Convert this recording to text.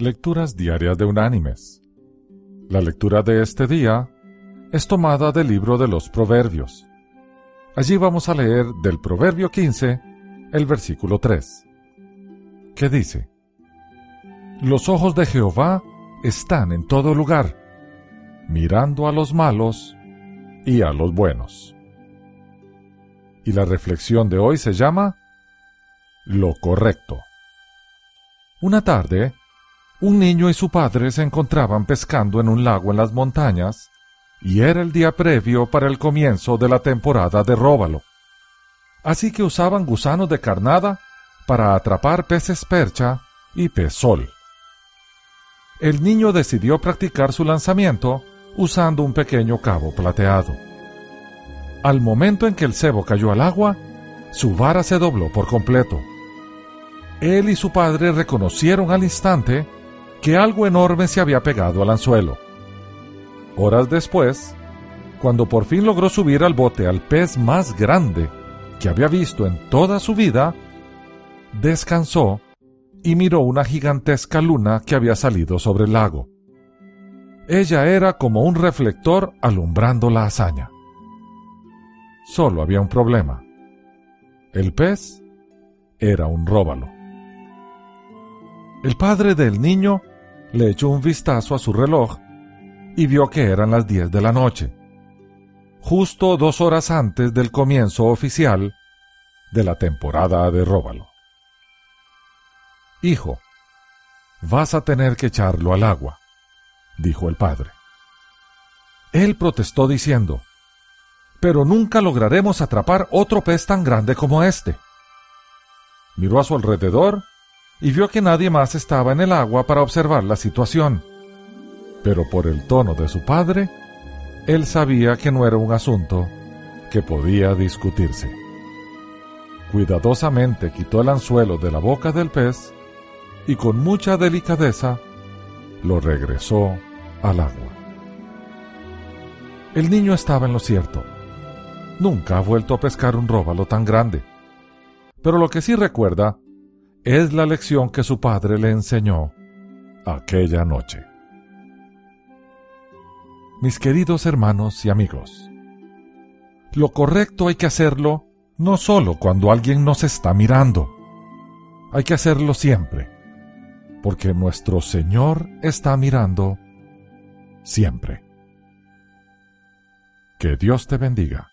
Lecturas Diarias de Unánimes. La lectura de este día es tomada del libro de los Proverbios. Allí vamos a leer del Proverbio 15, el versículo 3, que dice, Los ojos de Jehová están en todo lugar, mirando a los malos y a los buenos. Y la reflexión de hoy se llama Lo correcto. Una tarde, un niño y su padre se encontraban pescando en un lago en las montañas, y era el día previo para el comienzo de la temporada de róbalo. Así que usaban gusanos de carnada para atrapar peces percha y pez sol. El niño decidió practicar su lanzamiento usando un pequeño cabo plateado. Al momento en que el cebo cayó al agua, su vara se dobló por completo. Él y su padre reconocieron al instante que algo enorme se había pegado al anzuelo. Horas después, cuando por fin logró subir al bote al pez más grande que había visto en toda su vida, descansó y miró una gigantesca luna que había salido sobre el lago. Ella era como un reflector alumbrando la hazaña. Solo había un problema. El pez era un róbalo. El padre del niño le echó un vistazo a su reloj y vio que eran las diez de la noche, justo dos horas antes del comienzo oficial de la temporada de Róbalo. Hijo, vas a tener que echarlo al agua, dijo el padre. Él protestó diciendo, pero nunca lograremos atrapar otro pez tan grande como este. Miró a su alrededor y vio que nadie más estaba en el agua para observar la situación. Pero por el tono de su padre, él sabía que no era un asunto que podía discutirse. Cuidadosamente quitó el anzuelo de la boca del pez y con mucha delicadeza lo regresó al agua. El niño estaba en lo cierto. Nunca ha vuelto a pescar un róbalo tan grande. Pero lo que sí recuerda es la lección que su padre le enseñó aquella noche. Mis queridos hermanos y amigos, lo correcto hay que hacerlo no solo cuando alguien nos está mirando, hay que hacerlo siempre, porque nuestro Señor está mirando siempre. Que Dios te bendiga.